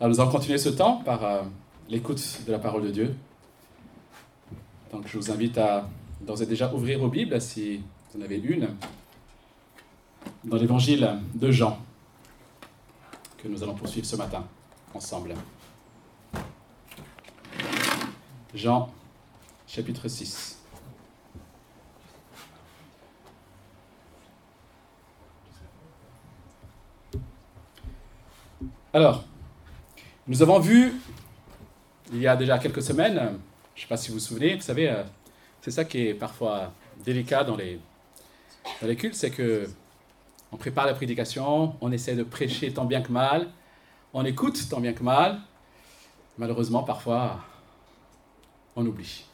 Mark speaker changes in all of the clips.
Speaker 1: Alors nous allons continuer ce temps par euh, l'écoute de la parole de Dieu. Donc je vous invite à d'ores et déjà ouvrir vos Bibles si vous en avez une dans l'évangile de Jean que nous allons poursuivre ce matin ensemble. Jean chapitre 6. Alors, nous avons vu, il y a déjà quelques semaines, je ne sais pas si vous vous souvenez, vous savez, euh, c'est ça qui est parfois délicat dans les, cultes, c'est que on prépare la prédication, on essaie de prêcher tant bien que mal, on écoute tant bien que mal. Malheureusement, parfois, on oublie.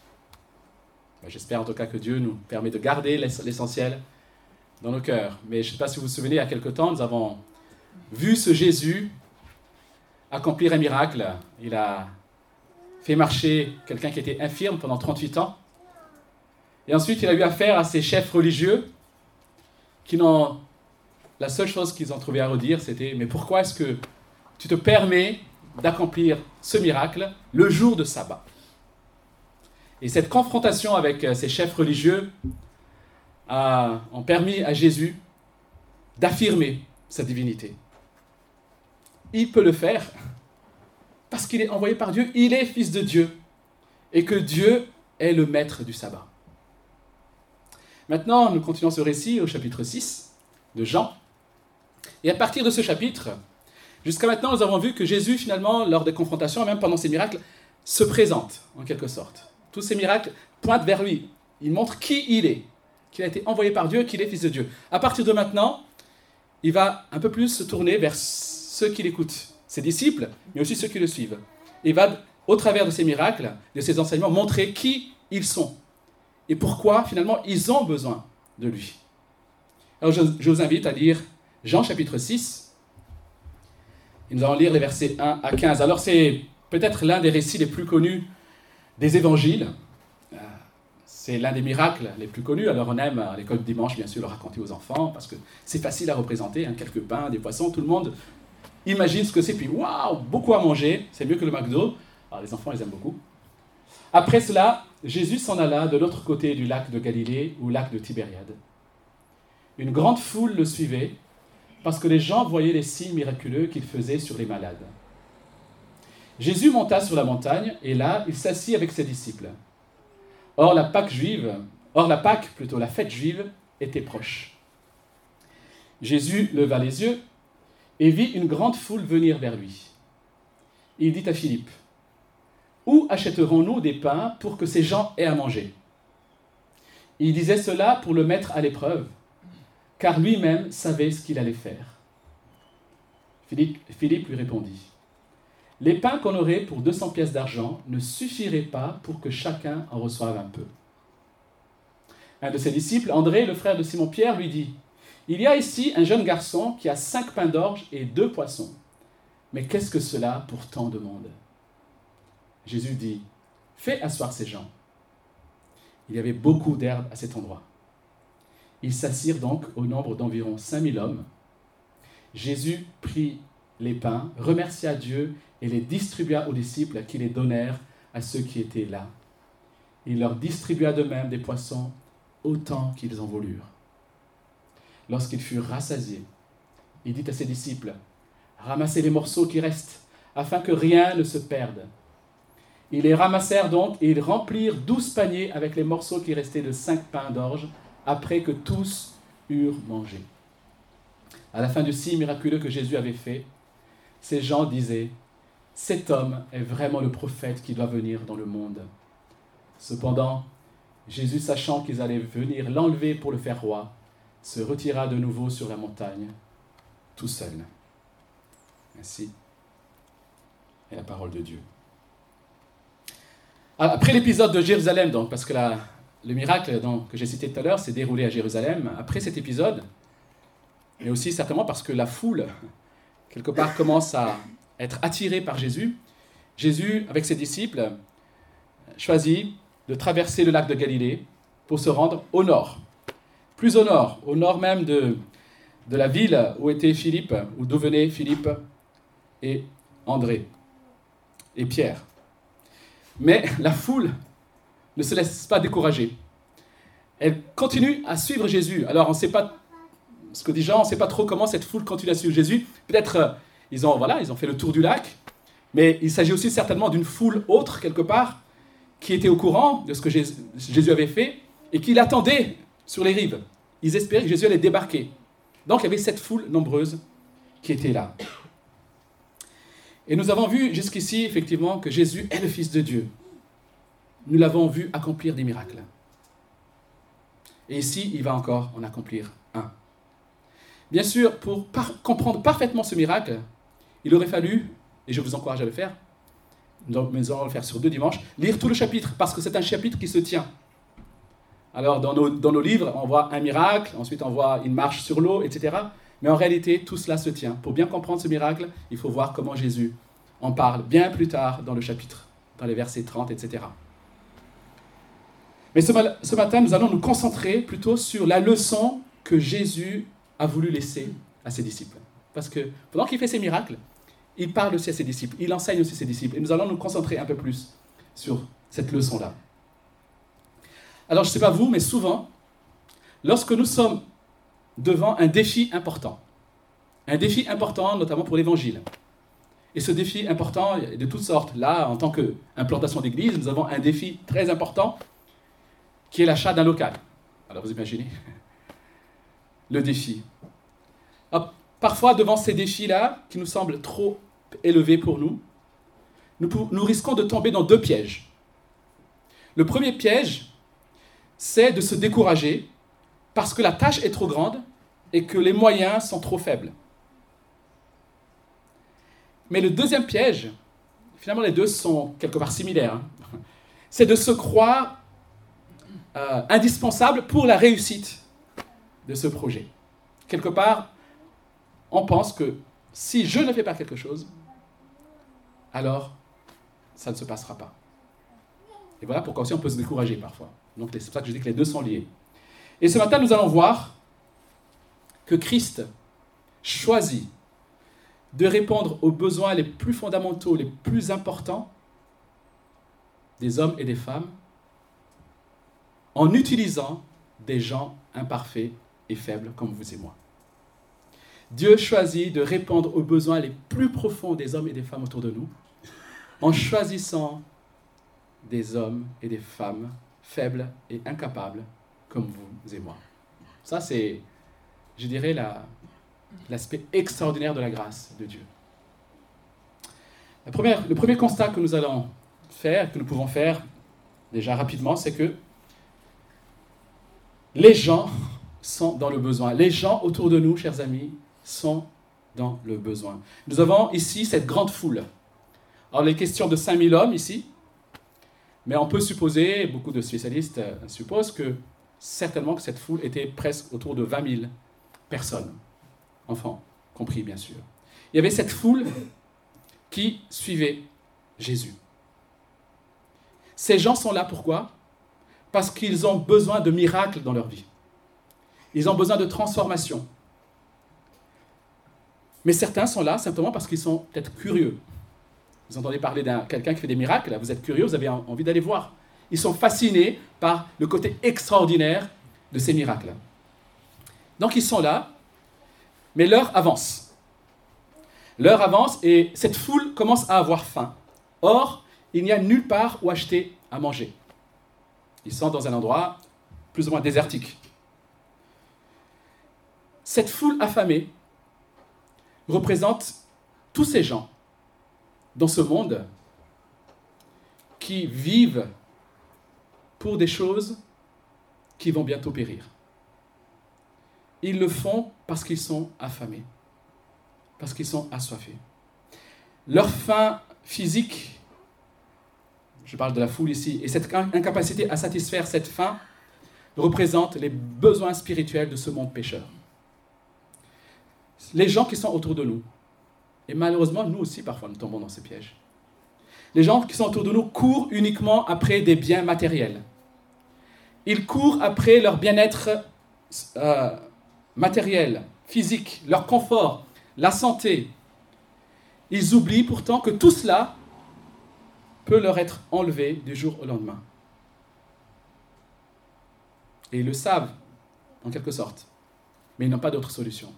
Speaker 1: J'espère en tout cas que Dieu nous permet de garder l'essentiel dans nos cœurs. Mais je ne sais pas si vous vous souvenez, il y a quelque temps, nous avons vu ce Jésus accomplir un miracle. Il a fait marcher quelqu'un qui était infirme pendant 38 ans. Et ensuite, il a eu affaire à ces chefs religieux qui n'ont. La seule chose qu'ils ont trouvé à redire, c'était Mais pourquoi est-ce que tu te permets d'accomplir ce miracle le jour de sabbat? Et cette confrontation avec euh, ces chefs religieux a, permis à Jésus d'affirmer sa divinité il peut le faire parce qu'il est envoyé par Dieu, il est fils de Dieu et que Dieu est le maître du sabbat. Maintenant, nous continuons ce récit au chapitre 6 de Jean. Et à partir de ce chapitre, jusqu'à maintenant, nous avons vu que Jésus, finalement, lors des confrontations, et même pendant ses miracles, se présente, en quelque sorte. Tous ces miracles pointent vers lui. Il montre qui il est, qu'il a été envoyé par Dieu, qu'il est fils de Dieu. À partir de maintenant, il va un peu plus se tourner vers ceux qui l'écoutent, ses disciples, mais aussi ceux qui le suivent. Il va, au travers de ces miracles, de ces enseignements, montrer qui ils sont et pourquoi finalement ils ont besoin de lui. Alors je, vous invite à lire Jean chapitre 6. Et nous allons lire les versets 1 à 15. Alors c'est peut-être l'un des récits les plus connus des évangiles. Euh, c'est l'un des miracles les plus connus. Alors on aime à l'école de dimanche, bien sûr, le raconter aux enfants, parce que c'est facile à représenter. Hein, quelques pains, des poissons, tout le monde imagine ce que c'est, puis waouh, beaucoup à manger, c'est mieux que le McDo. Alors les enfants, ils aiment beaucoup. Après cela, Jésus s'en alla de l'autre côté du lac de Galilée, ou lac de Tibériade. Une grande foule le suivait, parce que les gens voyaient les signes miraculeux qu'il faisait sur les malades. Jésus monta sur la montagne, et là, il s'assit avec ses disciples. Or, la Pâque juive, or la Pâque, plutôt la fête juive, était proche. Jésus leva les yeux et vit une grande foule venir vers lui. Il dit à Philippe, Où achèterons-nous des pains pour que ces gens aient à manger? Il disait cela pour le mettre à l'épreuve, car lui-même savait ce qu'il allait faire. Philippe, Philippe lui répondit, Les pains qu'on aurait pour 200 pièces d'argent ne suffiraient pas pour que chacun en reçoive un peu. Un de ses disciples, André, le frère de Simon-Pierre, lui dit, il y a ici un jeune garçon qui a cinq pains d'orge et deux poissons. Mais qu'est-ce que cela pour tant de monde? Jésus dit, fais asseoir ces gens. Il y avait beaucoup d'herbe à cet endroit. Ils s'assirent donc au nombre d'environ 5000 hommes. Jésus prit les pains, remercia Dieu et les distribua aux disciples qui les donnèrent à ceux qui étaient là. Il leur distribua de même des poissons autant qu'ils en voulurent lorsqu'ils furent rassasiés, il dit à ses disciples, Ramassez les morceaux qui restent, afin que rien ne se perde. Ils les ramassèrent donc et ils remplirent douze paniers avec les morceaux qui restaient de cinq pains d'orge, après que tous eurent mangé. À la fin du signe miraculeux que Jésus avait fait, ces gens disaient, Cet homme est vraiment le prophète qui doit venir dans le monde. Cependant, Jésus, sachant qu'ils allaient venir l'enlever pour le faire roi, se retira de nouveau sur la montagne, tout seul. Ainsi est la parole de Dieu. Ah, après l'épisode de Jérusalem, donc, parce que le miracle que j'ai cité tout à l'heure s'est déroulé à Jérusalem, après cet épisode, mais aussi certainement parce que la foule, quelque part, commence à être attirée par Jésus, Jésus, avec ses disciples, choisit de traverser le lac de Galilée pour se rendre au nord, plus au nord, au nord même de, de la ville où était Philippe, où d'où venaient Philippe et André. et Pierre. Mais la foule ne se laisse pas décourager. Elle continue à suivre Jésus. Alors on ne sait pas ce que dit Jean, on ne sait pas trop comment cette foule continue à suivre Jésus. Peut-être euh, ils ont voilà, ils ont fait le tour du lac, mais il s'agit aussi certainement d'une foule autre quelque part qui était au courant de ce que Jésus avait fait et qui l'attendait sur les rives. Ils espéraient que Jésus allait débarquer. Donc il y avait cette foule nombreuse qui était là. Et nous avons vu jusqu'ici, effectivement, que Jésus est le Fils de Dieu. Nous l'avons vu accomplir des miracles. Et ici, il va encore en accomplir un. Bien sûr, pour comprendre parfaitement ce miracle, il aurait fallu, et je vous encourage à le faire, donc, nous allons le faire sur deux dimanches, lire tout le chapitre, parce que c'est un chapitre qui se tient. Alors, dans nos, dans nos livres, on voit un miracle, ensuite on voit une marche sur l'eau, etc. Mais en réalité, tout cela se tient. Pour bien comprendre ce miracle, il faut voir comment Jésus en parle bien plus tard dans le chapitre, dans les versets 30, etc. Mais ce, ce matin, nous allons nous concentrer plutôt sur la leçon que Jésus a voulu laisser à ses disciples. Parce que pendant qu'il fait ses miracles, il parle aussi à ses disciples, il enseigne aussi ses disciples. Et nous allons nous concentrer un peu plus sur cette leçon-là. Alors, je ne sais pas vous, mais souvent, lorsque nous sommes devant un défi important. Un défi important, notamment pour l'Évangile. Et ce défi important est de toutes sortes. Là, en tant qu'implantation d'église, nous avons un défi très important qui est l'achat d'un local. Alors vous imaginez le défi. parfois, devant ces défis-là, qui nous semblent trop élevés pour nous, nous risquons de tomber dans deux pièges. Le premier piège, c'est de se décourager parce que la tâche est trop grande et que les moyens sont trop faibles. Mais le deuxième piège, finalement les deux sont quelque part similaires, hein, c'est de se croire euh, indispensable pour la réussite de ce projet. Quelque part, on pense que si je ne fais pas quelque chose, alors ça ne se passera pas. Et voilà pourquoi aussi on peut se décourager parfois. Donc c'est pour ça que je dis que les deux sont liés. Et ce matin, nous allons voir que Christ choisit de répondre aux besoins les plus fondamentaux, les plus importants des hommes et des femmes en utilisant des gens imparfaits et faibles comme vous et moi. Dieu choisit de répondre aux besoins les plus profonds des hommes et des femmes autour de nous en choisissant des hommes et des femmes faibles et incapables comme vous et moi. Ça, c'est, je dirais, l'aspect extraordinaire de la grâce de Dieu. La première, le premier constat que nous allons faire, que nous pouvons faire déjà rapidement, c'est que les gens sont dans le besoin. Les gens autour de nous, chers amis, sont dans le besoin. Nous avons ici cette grande foule. Alors, les questions de 5000 hommes ici, mais on peut supposer, beaucoup de spécialistes euh, supposent que certainement que cette foule était presque autour de 20 000 personnes, enfants compris bien sûr. Il y avait cette foule qui suivait Jésus. Ces gens sont là pourquoi? Parce qu'ils ont besoin de miracles dans leur vie. Ils ont besoin de transformation. Mais certains sont là simplement parce qu'ils sont peut-être curieux. Vous entendez parler d'un quelqu'un qui fait des miracles, vous êtes curieux, vous avez envie d'aller voir. Ils sont fascinés par le côté extraordinaire de ces miracles. Donc ils sont là, mais l'heure avance. L'heure avance et cette foule commence à avoir faim. Or, il n'y a nulle part où acheter à manger. Ils sont dans un endroit plus ou moins désertique. Cette foule affamée représente tous ces gens dans ce monde qui vivent pour des choses qui vont bientôt périr. Ils le font parce qu'ils sont affamés, parce qu'ils sont assoiffés. Leur faim physique, je parle de la foule ici, et cette incapacité à satisfaire cette faim représente les besoins spirituels de ce monde pécheur. Les gens qui sont autour de nous, et malheureusement, nous aussi, parfois, nous tombons dans ces pièges. Les gens qui sont autour de nous courent uniquement après des biens matériels. Ils courent après leur bien-être euh, matériel, physique, leur confort, la santé. Ils oublient pourtant que tout cela peut leur être enlevé du jour au lendemain. Et ils le savent, en quelque sorte, mais ils n'ont pas d'autre solution.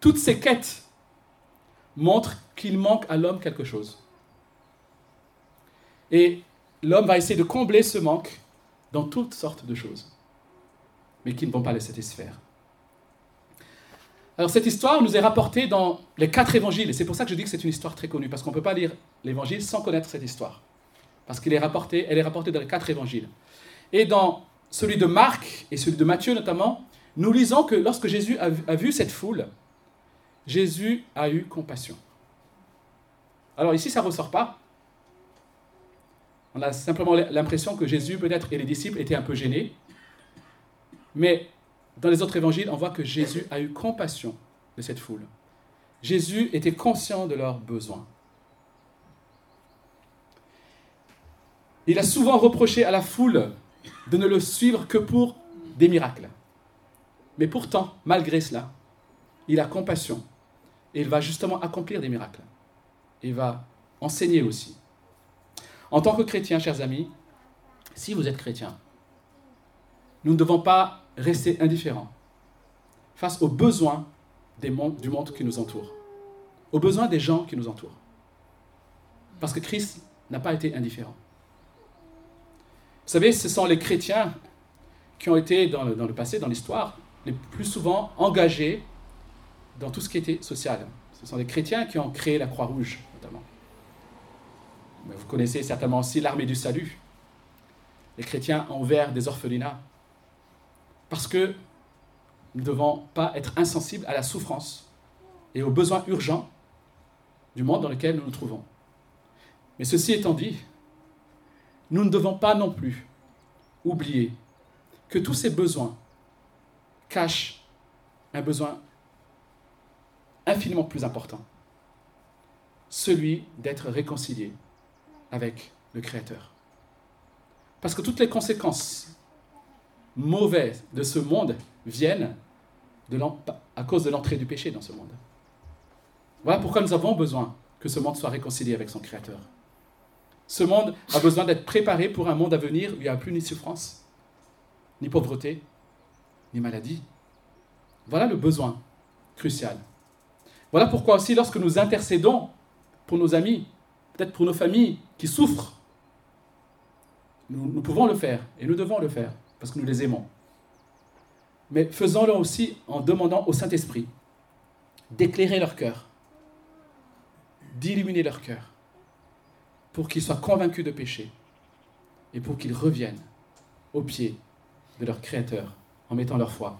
Speaker 1: Toutes ces quêtes montrent qu'il manque à l'homme quelque chose. Et l'homme va essayer de combler ce manque dans toutes sortes de choses, mais qui ne vont pas le satisfaire. Alors cette histoire nous est rapportée dans les quatre évangiles, et c'est pour ça que je dis que c'est une histoire très connue, parce qu'on ne peut pas lire l'évangile sans connaître cette histoire, parce qu'elle est rapportée, elle est rapportée dans les quatre évangiles. Et dans celui de Marc et celui de Matthieu notamment, nous lisons que lorsque Jésus a vu cette foule, Jésus a eu compassion. Alors ici, ça ne ressort pas. On a simplement l'impression que Jésus, peut-être, et les disciples étaient un peu gênés. Mais dans les autres évangiles, on voit que Jésus a eu compassion de cette foule. Jésus était conscient de leurs besoins. Il a souvent reproché à la foule de ne le suivre que pour des miracles. Mais pourtant, malgré cela, il a compassion et il va justement accomplir des miracles. Il va enseigner aussi. En tant que chrétien, chers amis, si vous êtes chrétien, nous ne devons pas rester indifférents face aux besoins du monde qui nous entoure, aux besoins des gens qui nous entourent. Parce que Christ n'a pas été indifférent. Vous savez, ce sont les chrétiens qui ont été dans le, dans le passé, dans l'histoire, les plus souvent engagés dans tout ce qui était social. Ce sont les chrétiens qui ont créé la Croix-Rouge, notamment. Vous connaissez certainement aussi l'armée du salut. Les chrétiens ouvert des orphelinats. Parce que nous ne devons pas être insensibles à la souffrance et aux besoins urgents du monde dans lequel nous nous trouvons. Mais ceci étant dit, nous ne devons pas non plus oublier que tous ces besoins cachent un besoin infiniment plus important, celui d'être réconcilié avec le Créateur. Parce que toutes les conséquences mauvaises de ce monde viennent à cause de l'entrée du péché dans ce monde. Voilà pourquoi nous avons besoin que ce monde soit réconcilié avec son Créateur. Ce monde a besoin d'être préparé pour un monde à venir où il n'y a plus ni souffrance, ni pauvreté, ni maladie. Voilà le besoin crucial. Voilà pourquoi aussi lorsque nous intercédons pour nos amis, peut-être pour nos familles qui souffrent, nous, pouvons le faire et nous devons le faire parce que nous les aimons. Mais faisons-le aussi en demandant au Saint-Esprit d'éclairer leur cœur, d'illuminer leur cœur, pour qu'ils soient convaincus de péché et pour qu'ils reviennent au pied de leur Créateur en mettant leur foi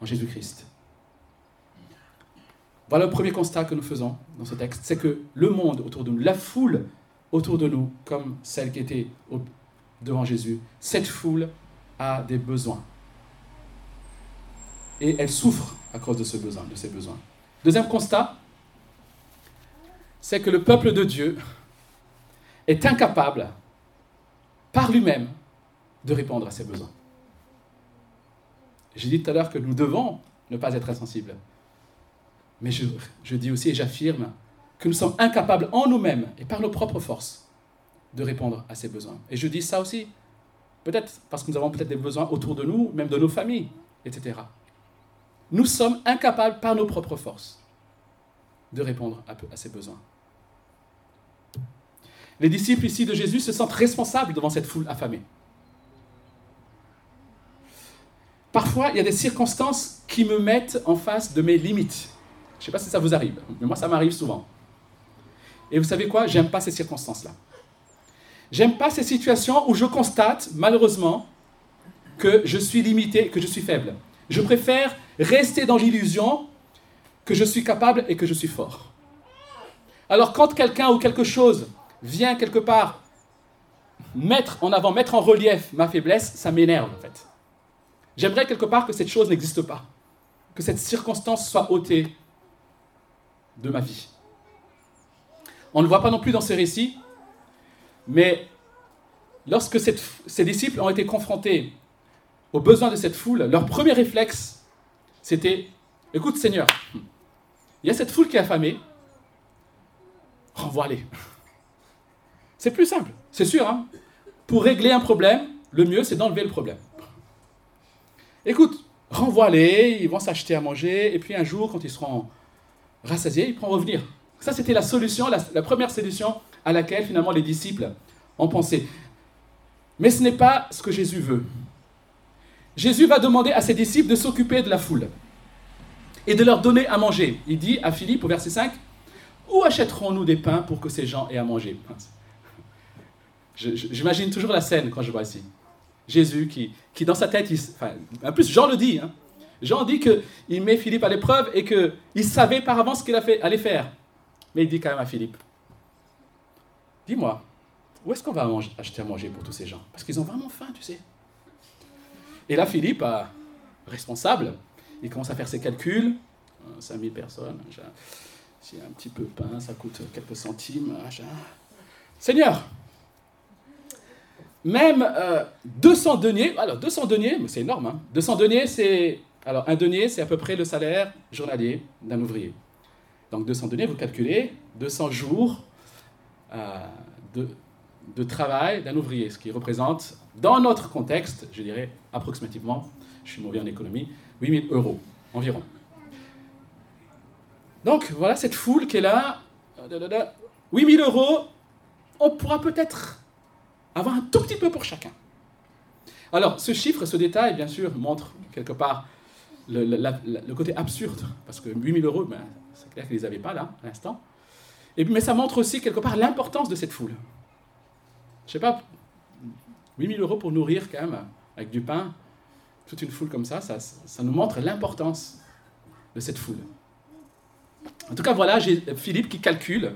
Speaker 1: en Jésus-Christ. Voilà le premier constat que nous faisons dans ce texte, c'est que le monde autour de nous, la foule autour de nous, comme celle qui était devant Jésus, cette foule a des besoins. Et elle souffre à cause de, ce besoin, de ces besoins. Deuxième constat, c'est que le peuple de Dieu est incapable, par lui-même, de répondre à ses besoins. J'ai dit tout à l'heure que nous devons ne pas être insensibles. Mais je, dis aussi et j'affirme que nous sommes incapables en nous-mêmes et par nos propres forces de répondre à ces besoins. Et je dis ça aussi, peut-être parce que nous avons peut-être des besoins autour de nous, même de nos familles, etc. Nous sommes incapables par nos propres forces de répondre à, à ces besoins. Les disciples ici de Jésus se sentent responsables devant cette foule affamée. Parfois, il y a des circonstances qui me mettent en face de mes limites. Je sais pas si ça vous arrive, mais moi, ça m'arrive souvent. Et vous savez quoi? J'aime pas ces circonstances-là. J'aime pas ces situations où je constate, malheureusement, que je suis limité, que je suis faible. Je préfère rester dans l'illusion que je suis capable et que je suis fort. Alors quand quelqu'un ou quelque chose vient quelque part mettre en avant, mettre en relief ma faiblesse, ça m'énerve en fait. J'aimerais quelque part que cette chose n'existe pas, que cette circonstance soit ôtée de ma vie. On ne voit pas non plus dans ce récit, mais lorsque ces disciples ont été confrontés aux besoins de cette foule, leur premier réflexe, c'était, écoute Seigneur, il y a cette foule qui est affamée, renvoie-les. C'est plus simple, c'est sûr. Hein. Pour régler un problème, le mieux, c'est d'enlever le problème. Écoute, renvoie-les, ils vont s'acheter à manger, et puis un jour, quand ils seront rassasiés, ils pourront revenir. Ça, c'était la solution, la, première solution à laquelle finalement les disciples ont pensé. Mais ce n'est pas ce que Jésus veut. Jésus va demander à ses disciples de s'occuper de la foule et de leur donner à manger. Il dit à Philippe au verset 5, Où achèterons-nous des pains pour que ces gens aient à manger? J'imagine toujours la scène quand je vois ici. Jésus qui, dans sa tête, en plus Jean le dit, hein. Jean dit qu'il met Philippe à l'épreuve et qu'il savait par avance ce qu'il allait faire. Mais il dit quand même à Philippe, dis-moi, où est-ce qu'on va acheter à manger pour tous ces gens? Parce qu'ils ont vraiment faim, tu sais. Et là, Philippe, responsable, il commence à faire ses calculs. 5000 euh, personnes, si un petit peu de pain, ça coûte quelques centimes. Seigneur, même 200 euh, deniers, alors 200 deniers, c'est énorme, hein. 200 deniers, c'est, alors un denier, c'est à peu près le salaire journalier d'un ouvrier. Donc 200 deniers, vous calculez, 200 jours euh, de, de travail d'un ouvrier, ce qui représente, dans notre contexte, je dirais approximativement, je suis mauvais en économie, 8000 euros environ. Donc voilà cette foule qui est là, 8000 euros, on pourra peut-être avoir un tout petit peu pour chacun. Alors ce chiffre, ce détail, bien sûr, montre quelque part le, côté absurde, parce que 8000 euros, ben, c'est clair qu'ils ne les avaient pas là, à l'instant. Mais ça montre aussi quelque part l'importance de cette foule. Je sais pas, 8000 euros pour nourrir quand même, avec du pain, toute une foule comme ça, ça, ça nous montre l'importance de cette foule. En tout cas, voilà, j'ai Philippe qui calcule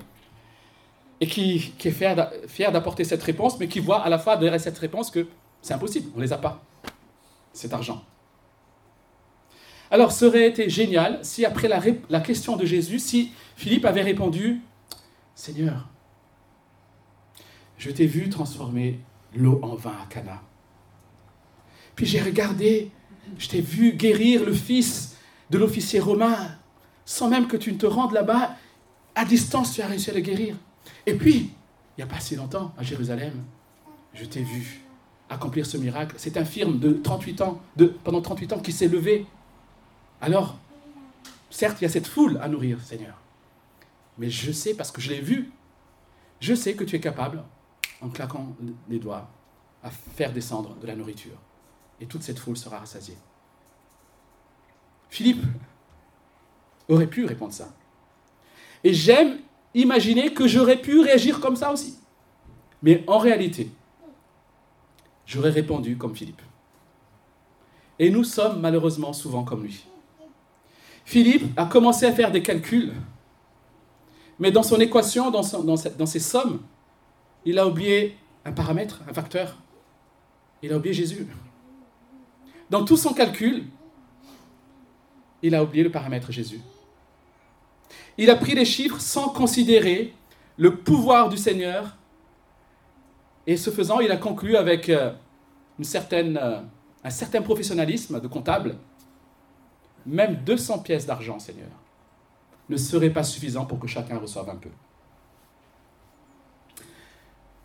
Speaker 1: et qui, qui est fier d'apporter cette réponse, mais qui voit à la fois derrière cette réponse que c'est impossible, on ne les a pas, cet argent. Alors, ça aurait été génial si après la, la question de Jésus, si Philippe avait répondu, Seigneur, je t'ai vu transformer l'eau en vin à Cana. Puis j'ai regardé, je t'ai vu guérir le fils de l'officier romain, sans même que tu ne te rendes là-bas. À distance, tu as réussi à le guérir. Et puis, il n'y a pas si longtemps, à Jérusalem, je t'ai vu accomplir ce miracle. C'est un firme de 38 ans, de, pendant 38 ans, qui s'est levé. Alors, certes, il y a cette foule à nourrir, Seigneur. Mais je sais, parce que je l'ai vu, je sais que tu es capable en claquant les doigts, à faire descendre de la nourriture. Et toute cette foule sera rassasiée. Philippe aurait pu répondre ça. Et j'aime imaginer que j'aurais pu réagir comme ça aussi. Mais en réalité, j'aurais répondu comme Philippe. Et nous sommes malheureusement souvent comme lui. Philippe a commencé à faire des calculs, mais dans son équation, dans, ses sommes, il a oublié un paramètre, un facteur. Il a oublié Jésus. Dans tout son calcul, il a oublié le paramètre Jésus. Il a pris les chiffres sans considérer le pouvoir du Seigneur. Et ce faisant, il a conclu avec euh, euh, un certain professionnalisme de comptable. Même 200 pièces d'argent, Seigneur, ne serait pas suffisant pour que chacun reçoive un peu.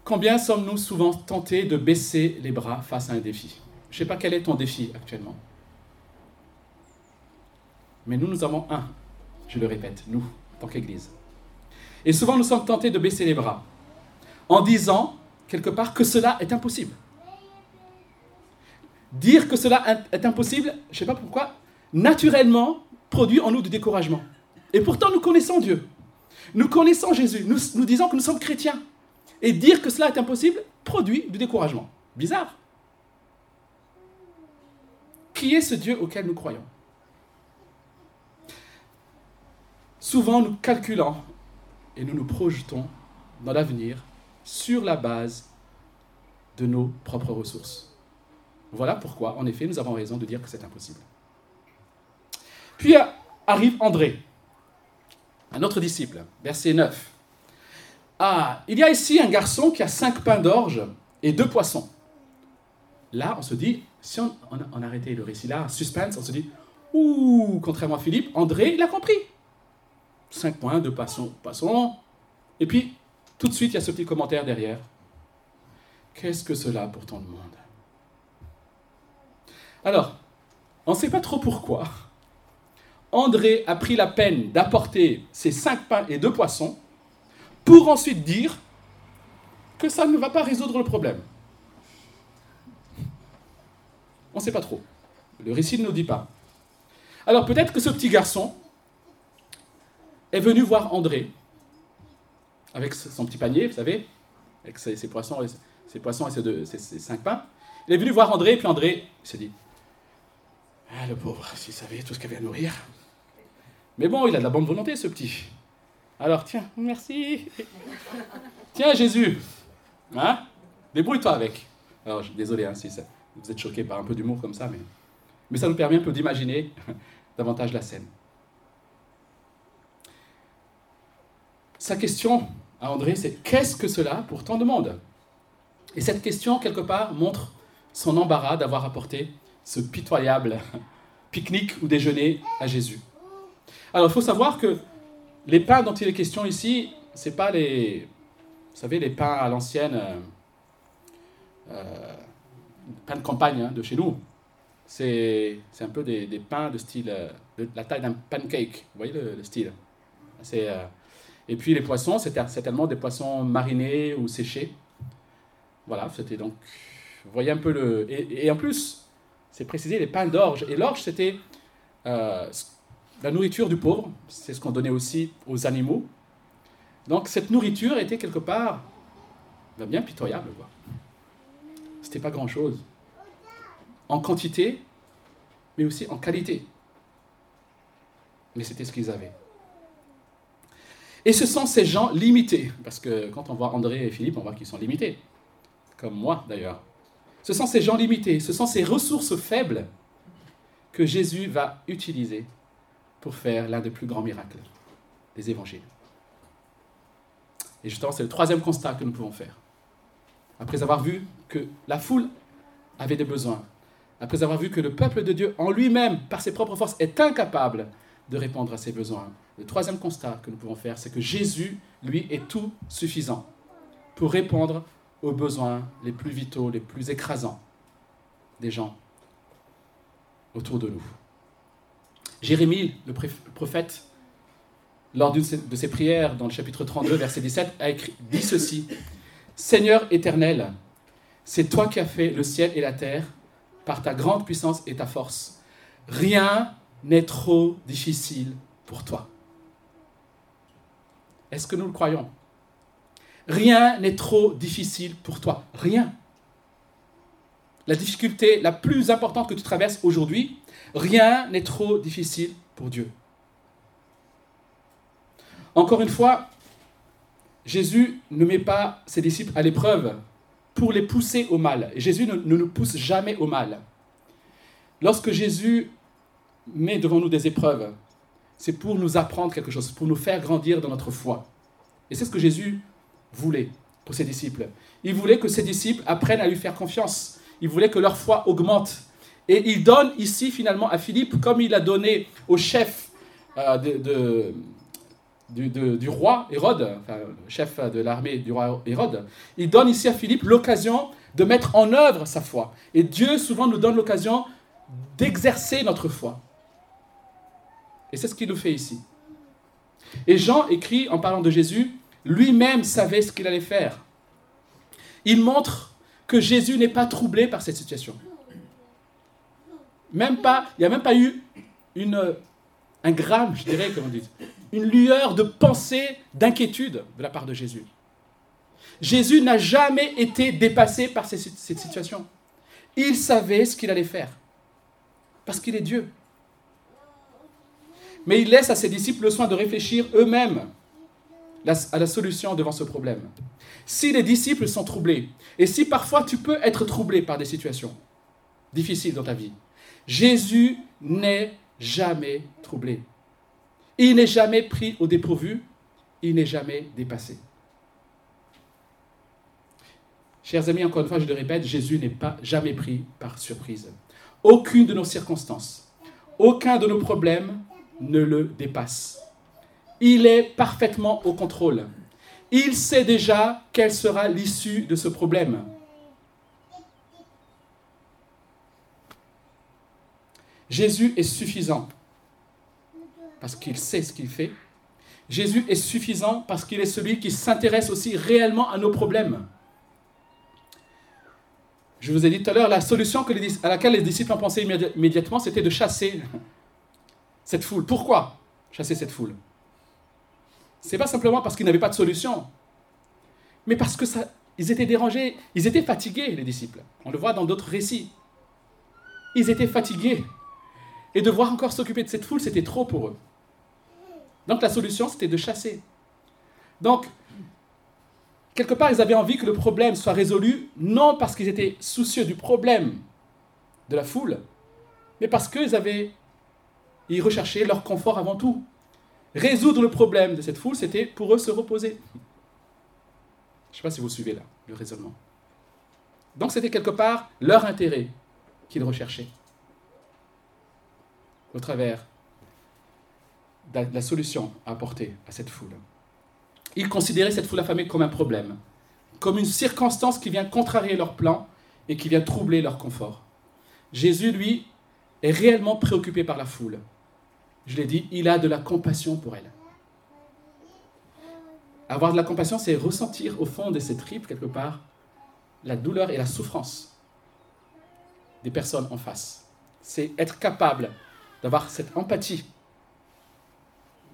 Speaker 1: Combien sommes-nous souvent tentés de baisser les bras face à un défi? Je ne sais pas quel est ton défi actuellement. Mais nous, nous avons un, je le répète, nous, en tant qu'Église. Et souvent, nous sommes tentés de baisser les bras en disant, quelque part, que cela est impossible. Dire que cela est impossible, je ne sais pas pourquoi, naturellement produit en nous du découragement. Et pourtant, nous connaissons Dieu. Nous connaissons Jésus. Nous, disons que nous sommes chrétiens. Et dire que cela est impossible produit du découragement. Bizarre. Qui est ce Dieu auquel nous croyons? Souvent, nous calculons et nous nous projetons dans l'avenir sur la base de nos propres ressources. Voilà pourquoi, en effet, nous avons raison de dire que c'est impossible. Puis arrive André, un autre disciple, verset 9. Ah, il y a ici un garçon qui a cinq pains d'orge et deux poissons. Là, on se dit, si on, arrêtait le récit là, suspense, on se dit, ouh, contrairement à Philippe, André, il a compris. Cinq points, deux poissons, poissons. Et puis, tout de suite, il y a ce petit commentaire derrière. Qu'est-ce que cela pour tant de monde? Alors, on ne sait pas trop pourquoi. André a pris la peine d'apporter ces cinq pains et deux poissons pour ensuite dire que ça ne va pas résoudre le problème. On ne sait pas trop. Le récit ne nous dit pas. Alors peut-être que ce petit garçon est venu voir André avec son petit panier, vous savez, avec ses, poissons, ses, poissons et ses, cinq pains. Il est venu voir André, et puis André s'est dit Ah, le pauvre, s'il savait tout ce qu'il avait à nourrir. Mais bon, il a de la bonne volonté, ce petit. Alors, tiens, merci. tiens, Jésus, hein? Débrouille-toi avec. Alors, désolé hein, si vous êtes choqué par un peu d'humour comme ça, mais, mais ça nous permet un peu d'imaginer davantage la scène. Sa question à André, c'est qu'est-ce que cela pour tant de monde? Et cette question, quelque part, montre son embarras d'avoir apporté ce pitoyable pique-nique ou déjeuner à Jésus. Alors, il faut savoir que les pains dont il est question ici, ce pas les, vous savez, les pains à l'ancienne, euh, euh, pains de campagne hein, de chez nous. C'est un peu des, pains de style, euh, de la taille d'un pancake. Vous voyez le, style? C'est et puis les poissons, c'était certainement des poissons marinés ou séchés. Voilà, c'était donc. Vous voyez un peu le. Et, en plus, c'est précisé les pains d'orge. Et l'orge, c'était euh, la nourriture du pauvre. C'est ce qu'on donnait aussi aux animaux. Donc cette nourriture était quelque part ben, bien pitoyable. Quoi. C'était pas grand-chose. En quantité, mais aussi en qualité. Mais c'était ce qu'ils avaient. Et ce sont ces gens limités, parce que quand on voit André et Philippe, on voit qu'ils sont limités, comme moi d'ailleurs. Ce sont ces gens limités, ce sont ces ressources faibles que Jésus va utiliser pour faire l'un des plus grands miracles des évangiles. Et justement, c'est le troisième constat que nous pouvons faire. Après avoir vu que la foule avait des besoins, après avoir vu que le peuple de Dieu en lui-même, par ses propres forces, est incapable de répondre à ses besoins, le troisième constat que nous pouvons faire, c'est que Jésus, lui, est tout suffisant pour répondre aux besoins les plus vitaux, les plus écrasants des gens autour de nous. Jérémie, le prophète, lors de ses prières, dans le chapitre 32, verset 17, a écrit, dit ceci Seigneur éternel, c'est toi qui as fait le ciel et la terre par ta grande puissance et ta force. Rien n'est trop difficile pour toi. Est-ce que nous le croyons? Rien n'est trop difficile pour toi. Rien. La difficulté la plus importante que tu traverses aujourd'hui, rien n'est trop difficile pour Dieu. Encore une fois, Jésus ne met pas ses disciples à l'épreuve pour les pousser au mal. Jésus ne, nous pousse jamais au mal. Lorsque Jésus met devant nous des épreuves, c'est pour nous apprendre quelque chose, pour nous faire grandir dans notre foi. Et c'est ce que Jésus voulait pour ses disciples. Il voulait que ses disciples apprennent à lui faire confiance. Il voulait que leur foi augmente. Et il donne ici finalement à Philippe, comme il a donné au chef euh, de, du, roi Hérode, enfin, chef de l'armée du roi Hérode, il donne ici à Philippe l'occasion de mettre en œuvre sa foi. Et Dieu souvent nous donne l'occasion d'exercer notre foi. Et c'est ce qu'il nous fait ici. Et Jean écrit en parlant de Jésus, lui-même savait ce qu'il allait faire. Il montre que Jésus n'est pas troublé par cette situation. Il n'y a même pas eu une, un gramme, je dirais, comme on dit, une lueur de pensée, d'inquiétude de la part de Jésus. Jésus n'a jamais été dépassé par cette situation. Il savait ce qu'il allait faire. Parce qu'il est Dieu mais il laisse à ses disciples le soin de réfléchir eux-mêmes à la solution devant ce problème. Si les disciples sont troublés, et si parfois tu peux être troublé par des situations difficiles dans ta vie, Jésus n'est jamais troublé. Il n'est jamais pris au dépourvu, il n'est jamais dépassé. Chers amis, encore une fois, je le répète, Jésus n'est pas jamais pris par surprise. Aucune de nos circonstances, aucun de nos problèmes ne le dépasse il est parfaitement au contrôle. Il sait déjà quelle sera l'issue de ce problème. Jésus est suffisant parce qu'il sait ce qu'il fait. Jésus est suffisant parce qu'il est celui qui s'intéresse aussi réellement à nos problèmes. Je vous ai dit tout à l'heure, la solution à laquelle les disciples ont pensé immédiatement, c'était de chasser cette foule. Pourquoi chasser cette foule? C'est pas simplement parce qu'ils n'avaient pas de solution, mais parce que ça, ils étaient dérangés, ils étaient fatigués, les disciples. On le voit dans d'autres récits. Ils étaient fatigués. Et devoir encore s'occuper de cette foule, c'était trop pour eux. Donc la solution, c'était de chasser. Donc, quelque part, ils avaient envie que le problème soit résolu, non parce qu'ils étaient soucieux du problème de la foule, mais parce qu'ils avaient, ils recherchaient leur confort avant tout. Résoudre le problème de cette foule, c'était pour eux se reposer. Je ne sais pas si vous suivez là le raisonnement. Donc c'était quelque part leur intérêt qu'ils recherchaient au travers de la solution à apporter à cette foule. Ils considéraient cette foule affamée comme un problème, comme une circonstance qui vient contrarier leur plan et qui vient troubler leur confort. Jésus, lui, est réellement préoccupé par la foule. Je l'ai dit, il a de la compassion pour elle. Avoir de la compassion, c'est ressentir au fond de ses tripes, quelque part, la douleur et la souffrance des personnes en face. C'est être capable d'avoir cette empathie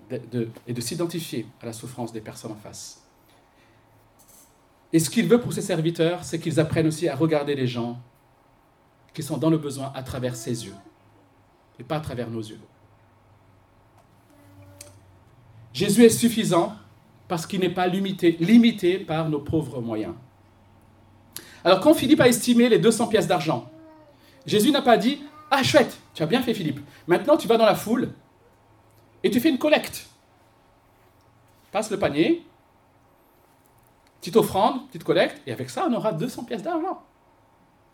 Speaker 1: et de s'identifier à la souffrance des personnes en face. Et ce qu'il veut pour ses serviteurs, c'est qu'ils apprennent aussi à regarder les gens qui sont dans le besoin à travers ses yeux et pas à travers nos yeux. Jésus est suffisant parce qu'il n'est pas limité, limité par nos pauvres moyens. Alors quand Philippe a estimé les 200 pièces d'argent, Jésus n'a pas dit Ah chouette, tu as bien fait Philippe, maintenant tu vas dans la foule et tu fais une collecte. Passe le panier, petite offrande, petite collecte, et avec ça on aura 200 pièces d'argent.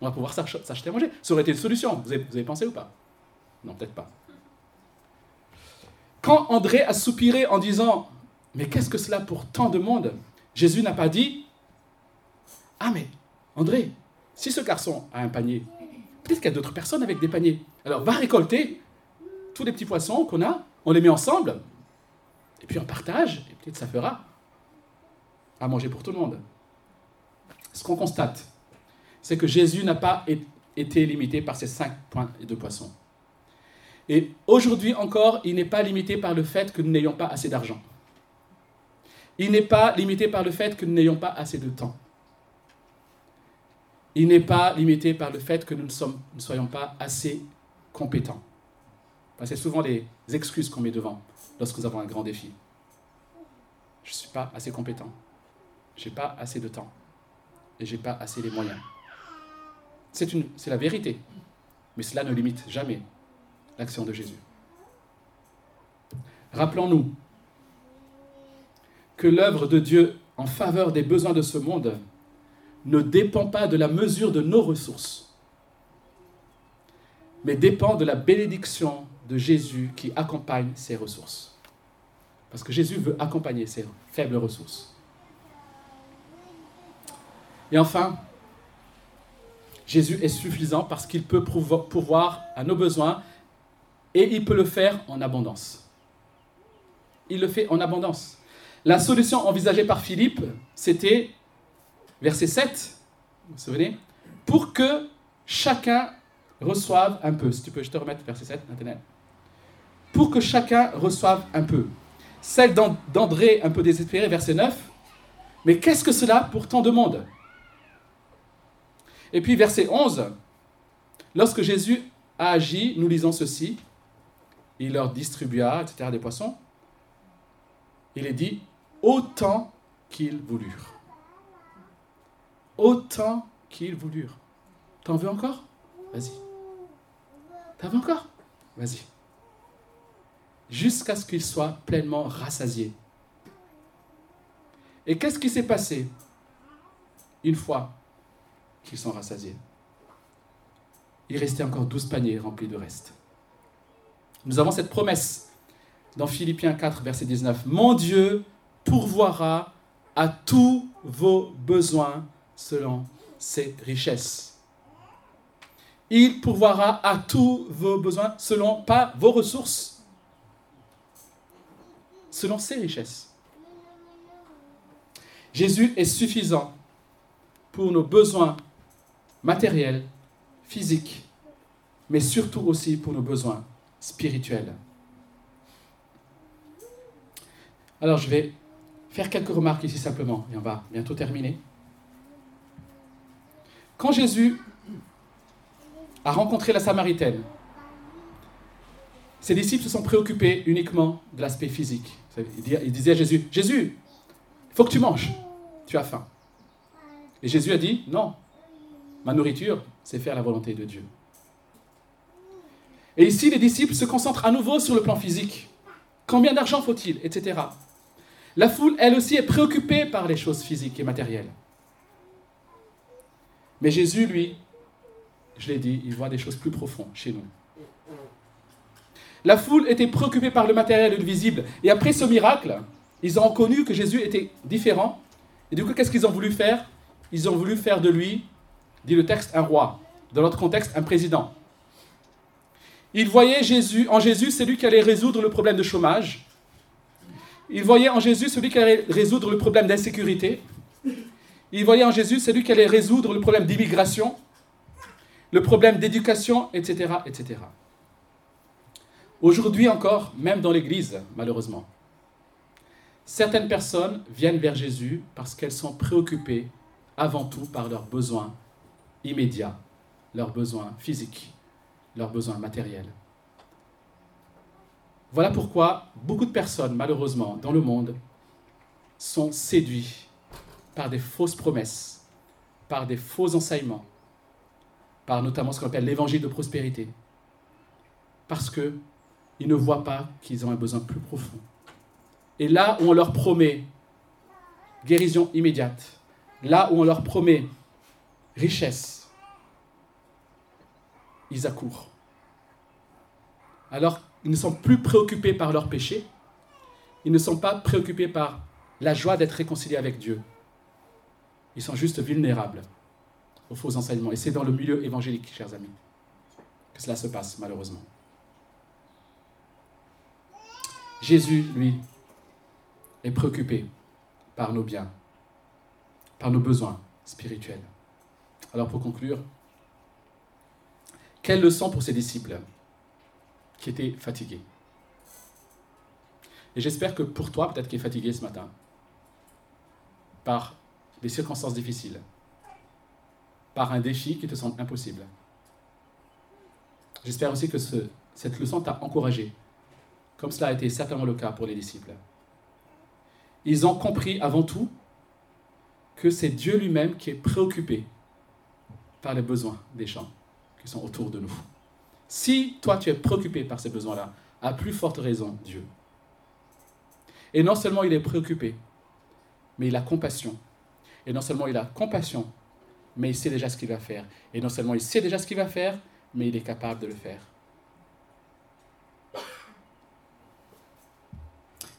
Speaker 1: On va pouvoir s'acheter à manger. Ça aurait été une solution. Vous vous avez pensé ou pas? Non, peut-être pas. Quand André a soupiré en disant mais qu'est-ce que cela pour tant de monde? Jésus n'a pas dit Ah, mais André, si ce garçon a un panier, peut-être qu'il y a d'autres personnes avec des paniers. Alors va récolter tous les petits poissons qu'on a, on les met ensemble, et puis on partage, et peut-être ça fera à manger pour tout le monde. Ce qu'on constate, c'est que Jésus n'a pas été limité par ces cinq points de poissons. Et aujourd'hui encore, il n'est pas limité par le fait que nous n'ayons pas assez d'argent. Il n'est pas limité par le fait que nous n'ayons pas assez de temps. Il n'est pas limité par le fait que nous ne, soyons pas assez compétents. C'est souvent les excuses qu'on met devant lorsque nous avons un grand défi. Je ne suis pas assez compétent. Je n'ai pas assez de temps. Et je n'ai pas assez les moyens. C'est la vérité. Mais cela ne limite jamais l'action de Jésus. Rappelons-nous que l'œuvre de Dieu en faveur des besoins de ce monde ne dépend pas de la mesure de nos ressources, mais dépend de la bénédiction de Jésus qui accompagne ses ressources. Parce que Jésus veut accompagner ses faibles ressources. Et enfin, Jésus est suffisant parce qu'il peut pourvoir à nos besoins et il peut le faire en abondance. Il le fait en abondance. La solution envisagée par Philippe, c'était, verset 7, vous vous souvenez, pour que chacun reçoive un peu. Si tu peux, je te remettre verset 7, Nathanaël. Pour que chacun reçoive un peu. Celle d'André, un peu désespéré, verset 9. Mais qu'est-ce que cela pour tant de monde? Et puis verset 11. Lorsque Jésus a agi, nous lisons ceci. Il leur distribua, etc., des poissons. Il est dit autant qu'ils voulurent. Autant qu'ils voulurent. T'en veux encore? Vas-y. T'en veux encore? Vas-y. Jusqu'à ce qu'ils soient pleinement rassasiés. Et qu'est-ce qui s'est passé une fois qu'ils sont rassasiés? Il restait encore douze paniers remplis de reste. Nous avons cette promesse dans Philippiens 4, verset 19. Mon Dieu pourvoira à tous vos besoins selon ses richesses. Il pourvoira à tous vos besoins selon pas vos ressources, selon ses richesses. Jésus est suffisant pour nos besoins matériels, physiques, mais surtout aussi pour nos besoins spirituels. Alors je vais faire quelques remarques ici simplement, et on va bientôt terminer. Quand Jésus a rencontré la Samaritaine, ses disciples se sont préoccupés uniquement de l'aspect physique. Il disait à Jésus, Jésus, il faut que tu manges, tu as faim. Et Jésus a dit, non, ma nourriture, c'est faire la volonté de Dieu. Et ici, les disciples se concentrent à nouveau sur le plan physique. Combien d'argent faut-il Etc. La foule, elle aussi, est préoccupée par les choses physiques et matérielles. Mais Jésus, lui, je l'ai dit, il voit des choses plus profondes chez nous. La foule était préoccupée par le matériel et le visible. Et après ce miracle, ils ont connu que Jésus était différent. Et du coup, qu'est-ce qu'ils ont voulu faire? Ils ont voulu faire de lui, dit le texte, un roi. Dans notre contexte, un président. Ils voyaient Jésus, en Jésus celui qui allait résoudre le problème de chômage. Ils voyaient en Jésus celui qui allait résoudre le problème d'insécurité. Ils voyaient en Jésus celui qui allait résoudre le problème d'immigration, le problème d'éducation, etc., etc. Aujourd'hui encore, même dans l'Église, malheureusement, certaines personnes viennent vers Jésus parce qu'elles sont préoccupées avant tout par leurs besoins immédiats, leurs besoins physiques, leurs besoins matériels. Voilà pourquoi beaucoup de personnes, malheureusement, dans le monde, sont séduits par des fausses promesses, par des faux enseignements, par notamment ce qu'on appelle l'évangile de prospérité, parce qu'ils ne voient pas qu'ils ont un besoin plus profond. Et là où on leur promet guérison immédiate, là où on leur promet richesse, ils accourent. Alors ils ne sont plus préoccupés par leur péché. Ils ne sont pas préoccupés par la joie d'être réconciliés avec Dieu. Ils sont juste vulnérables aux faux enseignements. Et c'est dans le milieu évangélique, chers amis, que cela se passe, malheureusement. Jésus, lui, est préoccupé par nos biens, par nos besoins spirituels. Alors pour conclure, quelle leçon pour ses disciples qui était fatigué. Et j'espère que pour toi, peut-être qui est fatigué ce matin, par des circonstances difficiles, par un défi qui te semble impossible. J'espère aussi que cette leçon t'a encouragé, comme cela a été certainement le cas pour les disciples. Ils ont compris avant tout que c'est Dieu lui-même qui est préoccupé par les besoins des gens sont autour de nous. Si toi tu es préoccupé par ces besoins-là, à plus forte raison Dieu. Et non seulement il est préoccupé, mais il a compassion. Et non seulement il a compassion, mais il sait déjà ce qu'il va faire. Et non seulement il sait déjà ce qu'il va faire, mais il est capable de le faire.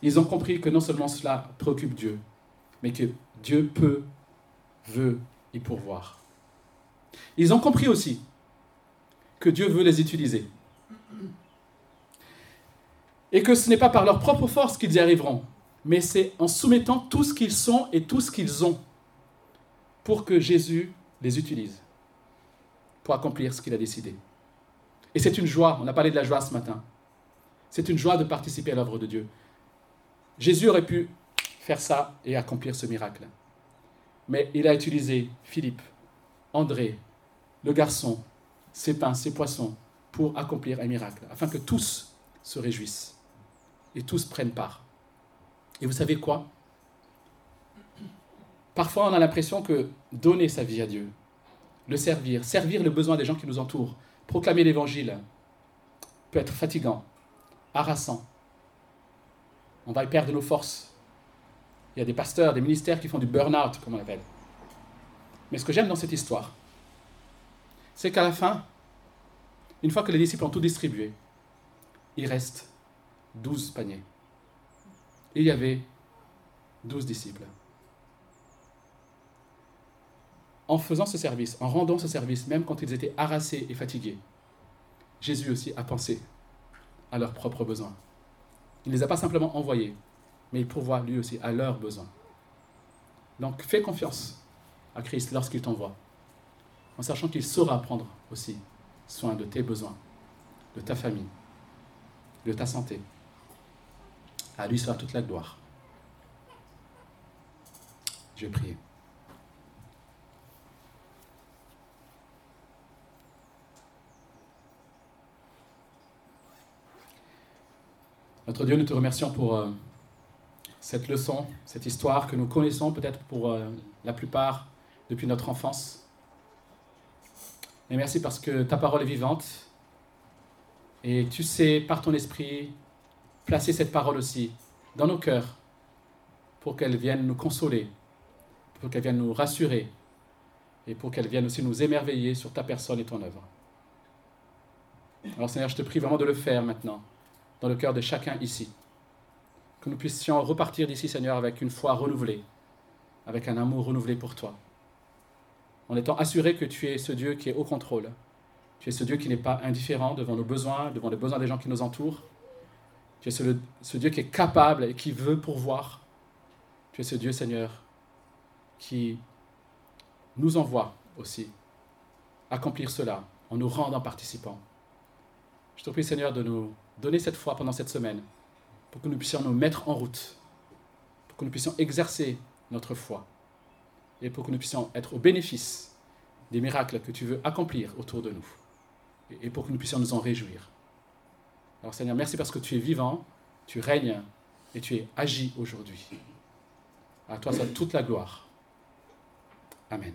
Speaker 1: Ils ont compris que non seulement cela préoccupe Dieu, mais que Dieu peut, veut y pourvoir. Ils ont compris aussi que Dieu veut les utiliser. Et que ce n'est pas par leur propre force qu'ils y arriveront, mais c'est en soumettant tout ce qu'ils sont et tout ce qu'ils ont pour que Jésus les utilise, pour accomplir ce qu'il a décidé. Et c'est une joie, on a parlé de la joie ce matin, c'est une joie de participer à l'œuvre de Dieu. Jésus aurait pu faire ça et accomplir ce miracle. Mais il a utilisé Philippe, André, le garçon, ces pains, ces poissons, pour accomplir un miracle, afin que tous se réjouissent et tous prennent part. Et vous savez quoi? Parfois, on a l'impression que donner sa vie à Dieu, le servir, servir le besoin des gens qui nous entourent, proclamer l'évangile, peut être fatigant, harassant. On va y perdre nos forces. Il y a des pasteurs, des ministères qui font du burn-out, comme on l'appelle. Mais ce que j'aime dans cette histoire, c'est qu'à la fin, une fois que les disciples ont tout distribué, il reste douze paniers. il y avait douze disciples. en faisant ce service, en rendant ce service, même quand ils étaient harassés et fatigués, Jésus aussi a pensé à leurs propres besoins. Il ne les a pas simplement envoyés, mais il pourvoit lui aussi à leurs besoins. Donc fais confiance à Christ lorsqu'il t'envoie, en sachant qu'il saura prendre aussi soin de tes besoins, de ta famille, de ta santé. À lui sera toute la gloire. Je vais prier. Notre Dieu, nous te remercions pour euh, cette leçon, cette histoire que nous connaissons peut-être pour euh, la plupart depuis notre enfance. Et merci parce que ta parole est vivante et tu sais par ton esprit placer cette parole aussi dans nos cœurs pour qu'elle vienne nous consoler, pour qu'elle vienne nous rassurer et pour qu'elle vienne aussi nous émerveiller sur ta personne et ton œuvre. Alors Seigneur, je te prie vraiment de le faire maintenant dans le cœur de chacun ici. Que nous puissions repartir d'ici, Seigneur, avec une foi renouvelée, avec un amour renouvelé pour toi, en étant assuré que tu es ce Dieu qui est au contrôle. Tu es ce Dieu qui n'est pas indifférent devant nos besoins, devant les besoins des gens qui nous entourent. Tu es ce, Dieu qui est capable et qui veut pourvoir. Tu es ce Dieu, Seigneur, qui nous envoie aussi accomplir cela en nous rendant participants. Je te prie, Seigneur, de nous donner cette foi pendant cette semaine, pour que nous puissions nous mettre en route, pour que nous puissions exercer notre foi, et pour que nous puissions être au bénéfice des miracles que tu veux accomplir autour de nous, et pour que nous puissions nous en réjouir. Alors Seigneur, merci parce que tu es vivant, tu règnes et tu es agi aujourd'hui. À toi soit toute la gloire. Amen.